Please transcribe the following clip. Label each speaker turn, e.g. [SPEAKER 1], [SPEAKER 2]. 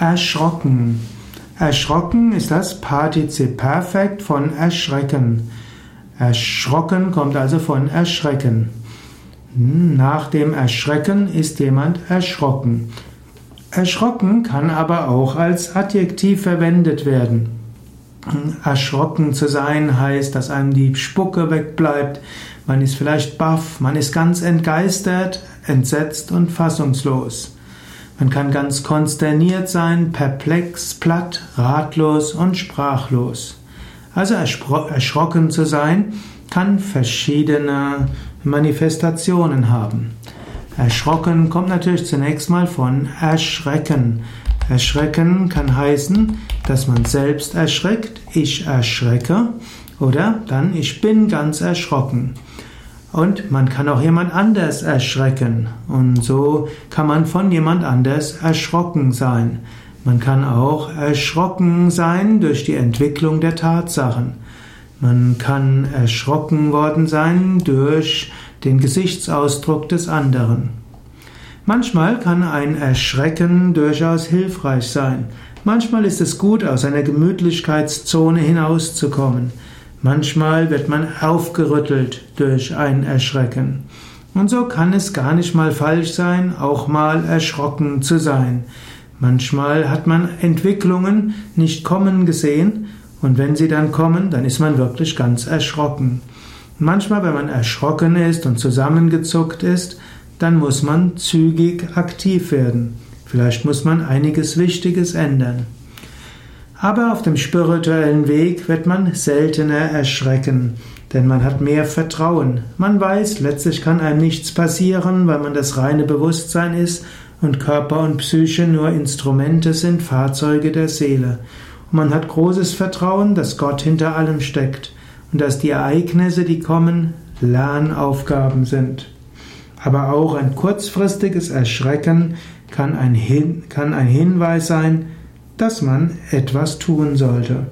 [SPEAKER 1] Erschrocken. Erschrocken ist das Partizip Perfekt von erschrecken. Erschrocken kommt also von erschrecken. Nach dem Erschrecken ist jemand erschrocken. Erschrocken kann aber auch als Adjektiv verwendet werden. Erschrocken zu sein heißt, dass einem die Spucke wegbleibt, man ist vielleicht baff, man ist ganz entgeistert, entsetzt und fassungslos. Man kann ganz konsterniert sein, perplex, platt, ratlos und sprachlos. Also erschrocken zu sein, kann verschiedene Manifestationen haben. Erschrocken kommt natürlich zunächst mal von erschrecken. Erschrecken kann heißen, dass man selbst erschreckt, ich erschrecke, oder dann ich bin ganz erschrocken. Und man kann auch jemand anders erschrecken. Und so kann man von jemand anders erschrocken sein. Man kann auch erschrocken sein durch die Entwicklung der Tatsachen. Man kann erschrocken worden sein durch den Gesichtsausdruck des anderen. Manchmal kann ein Erschrecken durchaus hilfreich sein. Manchmal ist es gut, aus einer Gemütlichkeitszone hinauszukommen. Manchmal wird man aufgerüttelt durch ein Erschrecken. Und so kann es gar nicht mal falsch sein, auch mal erschrocken zu sein. Manchmal hat man Entwicklungen nicht kommen gesehen und wenn sie dann kommen, dann ist man wirklich ganz erschrocken. Manchmal, wenn man erschrocken ist und zusammengezuckt ist, dann muss man zügig aktiv werden. Vielleicht muss man einiges Wichtiges ändern. Aber auf dem spirituellen Weg wird man seltener erschrecken, denn man hat mehr Vertrauen. Man weiß, letztlich kann einem nichts passieren, weil man das reine Bewusstsein ist und Körper und Psyche nur Instrumente sind, Fahrzeuge der Seele. Und man hat großes Vertrauen, dass Gott hinter allem steckt und dass die Ereignisse, die kommen, Lernaufgaben sind. Aber auch ein kurzfristiges Erschrecken kann ein, Hin kann ein Hinweis sein, dass man etwas tun sollte.